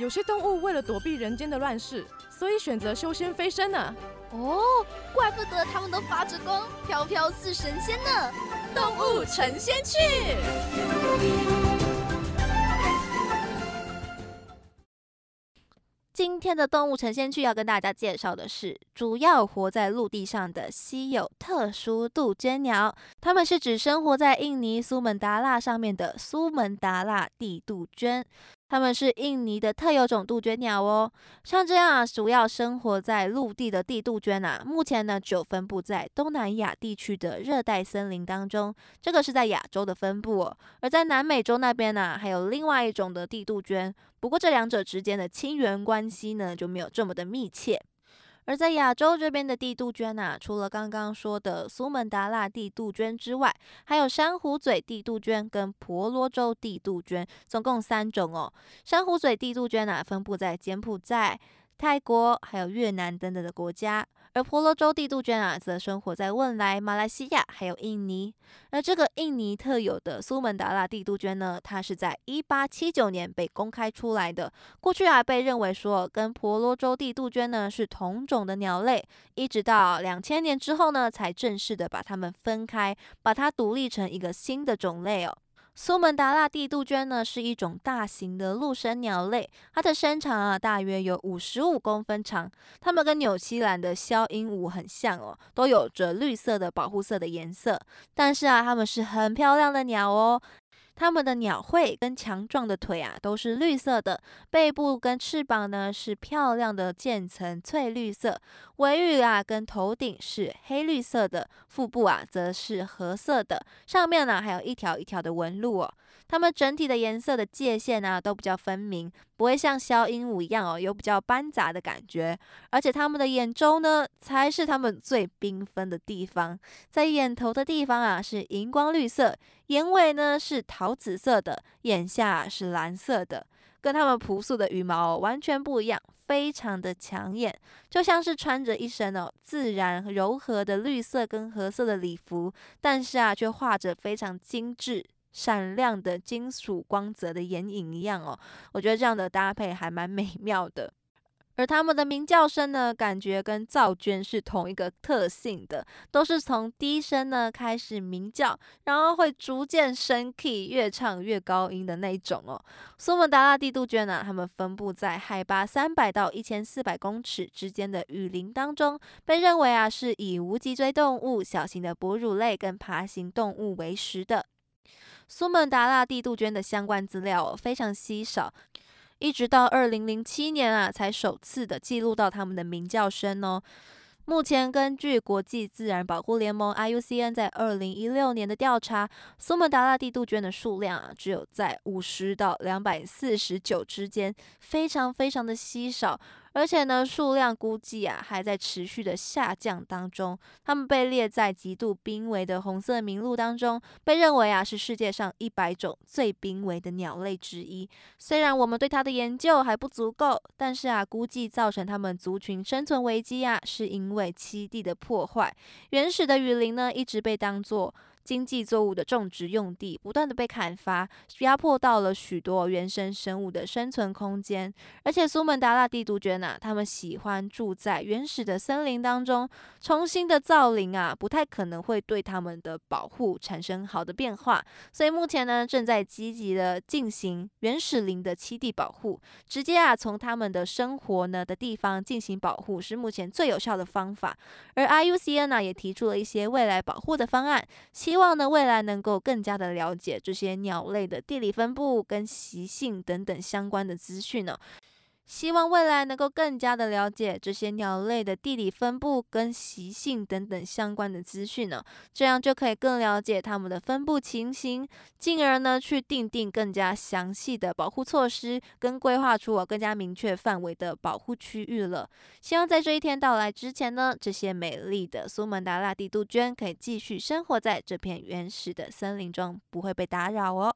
有些动物为了躲避人间的乱世，所以选择修仙飞升呢。哦，怪不得它们都发着光，飘飘似神仙呢！动物成仙去。今天的动物成仙去要跟大家介绍的是，主要活在陆地上的稀有特殊杜鹃鸟，它们是指生活在印尼苏门答腊上面的苏门答腊地杜鹃。它们是印尼的特有种杜鹃鸟哦。像这样啊，主要生活在陆地的地杜鹃啊，目前呢就分布在东南亚地区的热带森林当中。这个是在亚洲的分布。而在南美洲那边呢，还有另外一种的地杜鹃。不过这两者之间的亲缘关系呢，就没有这么的密切。而在亚洲这边的地杜鹃啊，除了刚刚说的苏门答腊地杜鹃之外，还有珊瑚嘴地杜鹃跟婆罗洲地杜鹃，总共三种哦。珊瑚嘴地杜鹃啊，分布在柬埔寨。泰国、还有越南等等的国家，而婆罗洲地杜鹃啊，则生活在汶莱、马来西亚还有印尼。而这个印尼特有的苏门答腊地杜鹃呢，它是在一八七九年被公开出来的。过去啊，被认为说跟婆罗洲地杜鹃呢是同种的鸟类，一直到两千年之后呢，才正式的把它们分开，把它独立成一个新的种类哦。苏门答腊地杜鹃呢，是一种大型的陆生鸟类，它的身长啊大约有五十五公分长。它们跟纽西兰的肖鹦鹉很像哦，都有着绿色的保护色的颜色。但是啊，它们是很漂亮的鸟哦。它们的鸟喙跟强壮的腿啊都是绿色的，背部跟翅膀呢是漂亮的渐层翠绿色，尾羽啊跟头顶是黑绿色的，腹部啊则是褐色的，上面呢还有一条一条的纹路哦。它们整体的颜色的界限啊都比较分明，不会像小鹦鹉一样哦有比较斑杂的感觉，而且它们的眼周呢才是它们最缤纷的地方，在眼头的地方啊是荧光绿色。眼尾呢是桃紫色的，眼下是蓝色的，跟它们朴素的羽毛完全不一样，非常的抢眼，就像是穿着一身哦自然柔和的绿色跟褐色的礼服，但是啊却画着非常精致、闪亮的金属光泽的眼影一样哦，我觉得这样的搭配还蛮美妙的。而它们的鸣叫声呢，感觉跟噪鹃是同一个特性的，都是从低声呢开始鸣叫，然后会逐渐升 key，越唱越高音的那种哦。苏门答腊地杜鹃呢，它们分布在海拔三百到一千四百公尺之间的雨林当中，被认为啊是以无脊椎动物、小型的哺乳类跟爬行动物为食的。苏门答腊地杜鹃的相关资料非常稀少。一直到二零零七年啊，才首次的记录到它们的鸣叫声哦。目前根据国际自然保护联盟 IUCN 在二零一六年的调查，苏门答腊地杜鹃的数量啊，只有在五十到两百四十九之间，非常非常的稀少。而且呢，数量估计啊还在持续的下降当中。它们被列在极度濒危的红色名录当中，被认为啊是世界上一百种最濒危的鸟类之一。虽然我们对它的研究还不足够，但是啊，估计造成它们族群生存危机啊，是因为栖地的破坏。原始的雨林呢，一直被当作。经济作物的种植用地不断的被砍伐，压迫到了许多原生生物的生存空间。而且苏门答腊地杜鹃啊，它们喜欢住在原始的森林当中，重新的造林啊，不太可能会对它们的保护产生好的变化。所以目前呢，正在积极的进行原始林的栖地保护，直接啊从他们的生活呢的地方进行保护，是目前最有效的方法。而 IUCN 呢也提出了一些未来保护的方案。希望呢，未来能够更加的了解这些鸟类的地理分布跟习性等等相关的资讯呢。希望未来能够更加的了解这些鸟类的地理分布跟习性等等相关的资讯呢，这样就可以更了解它们的分布情形，进而呢去定定更加详细的保护措施，跟规划出我更加明确范围的保护区域了。希望在这一天到来之前呢，这些美丽的苏门答腊地杜鹃可以继续生活在这片原始的森林中，不会被打扰哦。